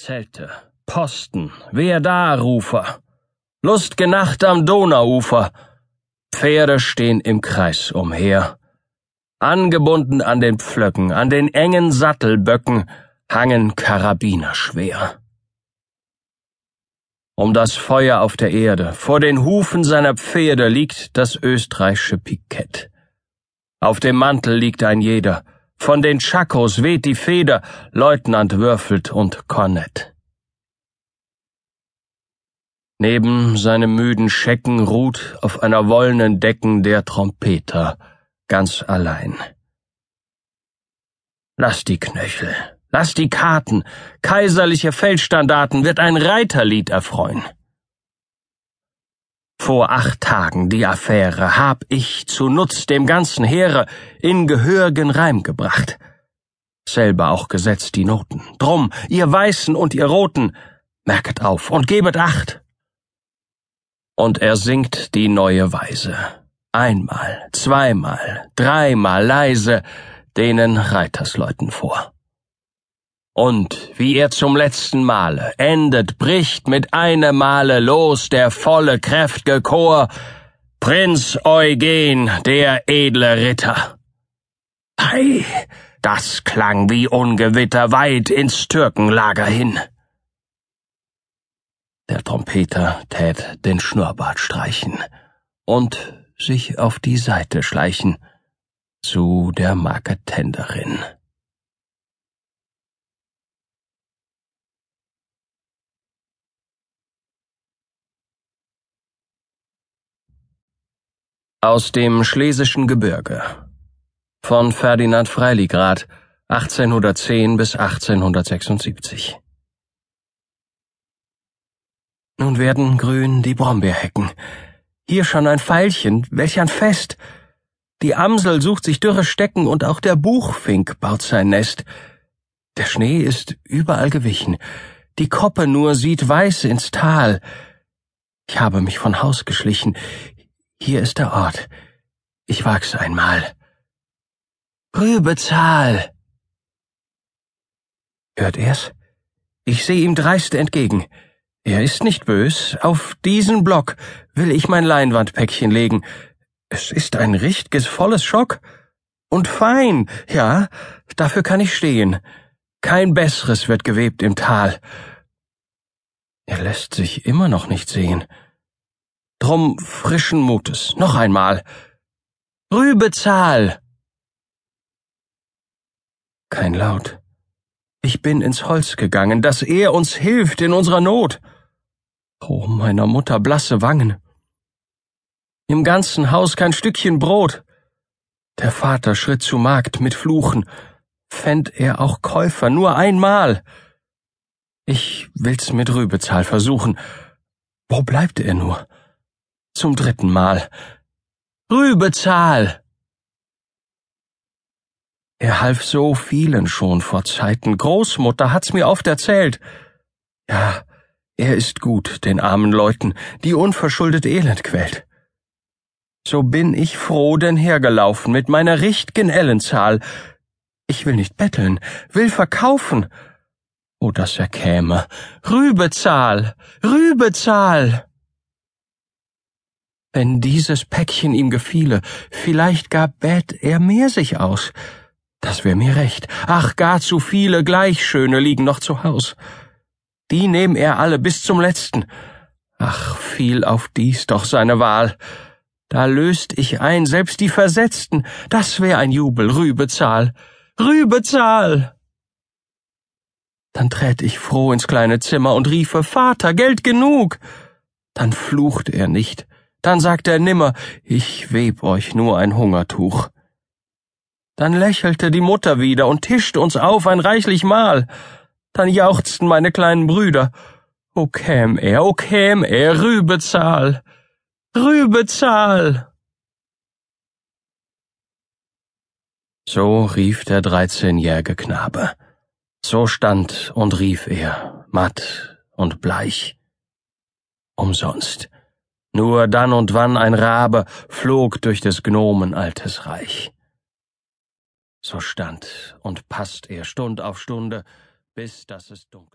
Zelte, Posten, wer da, Rufer? Lustge Nacht am Donauufer. Pferde stehen im Kreis umher. Angebunden an den Pflöcken, an den engen Sattelböcken hangen Karabiner schwer. Um das Feuer auf der Erde, vor den Hufen seiner Pferde liegt das österreichische Pikett. Auf dem Mantel liegt ein jeder, von den Chakos weht die Feder, Leutnant würfelt und Kornett. Neben seinem müden Schecken ruht auf einer wollenen Decken der Trompeter, ganz allein. Lass die Knöchel, lass die Karten, kaiserliche Feldstandarten wird ein Reiterlied erfreuen. Vor acht Tagen die Affäre hab ich zu Nutz dem ganzen Heere in gehörigen Reim gebracht. Selber auch gesetzt die Noten. Drum, ihr Weißen und ihr Roten, merket auf und gebet Acht. Und er singt die neue Weise. Einmal, zweimal, dreimal leise denen Reitersleuten vor. Und wie er zum letzten Male endet, bricht mit einem Male los der volle, kräft'ge Chor, Prinz Eugen, der edle Ritter. Ei, das klang wie Ungewitter weit ins Türkenlager hin. Der Trompeter tät den Schnurrbart streichen und sich auf die Seite schleichen zu der Marketenderin. Aus dem Schlesischen Gebirge von Ferdinand Freiligrath 1810 bis 1876 Nun werden grün die Brombeerhecken. Hier schon ein Veilchen, welch ein Fest. Die Amsel sucht sich dürre Stecken und auch der Buchfink baut sein Nest. Der Schnee ist überall gewichen. Die Koppe nur sieht weiß ins Tal. Ich habe mich von Haus geschlichen. Hier ist der Ort. Ich wag's einmal. Rübezahl! Hört er's? Ich seh ihm dreist entgegen. Er ist nicht bös. Auf diesen Block will ich mein Leinwandpäckchen legen. Es ist ein richtiges volles Schock. Und fein, ja, dafür kann ich stehen. Kein besseres wird gewebt im Tal. Er lässt sich immer noch nicht sehen. Drum frischen Mutes. Noch einmal. Rübezahl! Kein Laut. Ich bin ins Holz gegangen, dass er uns hilft in unserer Not. Oh, meiner Mutter blasse Wangen. Im ganzen Haus kein Stückchen Brot. Der Vater schritt zu Markt mit Fluchen. Fänd er auch Käufer nur einmal. Ich will's mit Rübezahl versuchen. Wo bleibt er nur? Zum dritten Mal. Rübezahl! Er half so vielen schon vor Zeiten. Großmutter hat's mir oft erzählt. Ja, er ist gut, den armen Leuten, die unverschuldet Elend quält. So bin ich froh denn hergelaufen mit meiner richtigen Ellenzahl. Ich will nicht betteln, will verkaufen. Oh, dass er käme. Rübezahl! Rübezahl! Wenn dieses Päckchen ihm gefiele, vielleicht gar bät er mehr sich aus. Das wär mir recht. Ach, gar zu viele Gleichschöne liegen noch zu Haus. Die nehm er alle bis zum letzten. Ach, fiel auf dies doch seine Wahl. Da löst ich ein, selbst die Versetzten, das wär ein Jubel, Rübezahl. Rübezahl! Dann tät ich froh ins kleine Zimmer und riefe, Vater, Geld genug! Dann fluchte er nicht, dann sagt er nimmer, ich web euch nur ein Hungertuch. Dann lächelte die Mutter wieder und tischte uns auf ein reichlich Mahl. Dann jauchzten meine kleinen Brüder. O käm er, o käm er, Rübezahl, Rübezahl. So rief der dreizehnjährige Knabe. So stand und rief er, matt und bleich. Umsonst. Nur dann und wann ein Rabe flog durch des Gnomen altes Reich. So stand und passt er Stund auf Stunde, bis dass es dunkel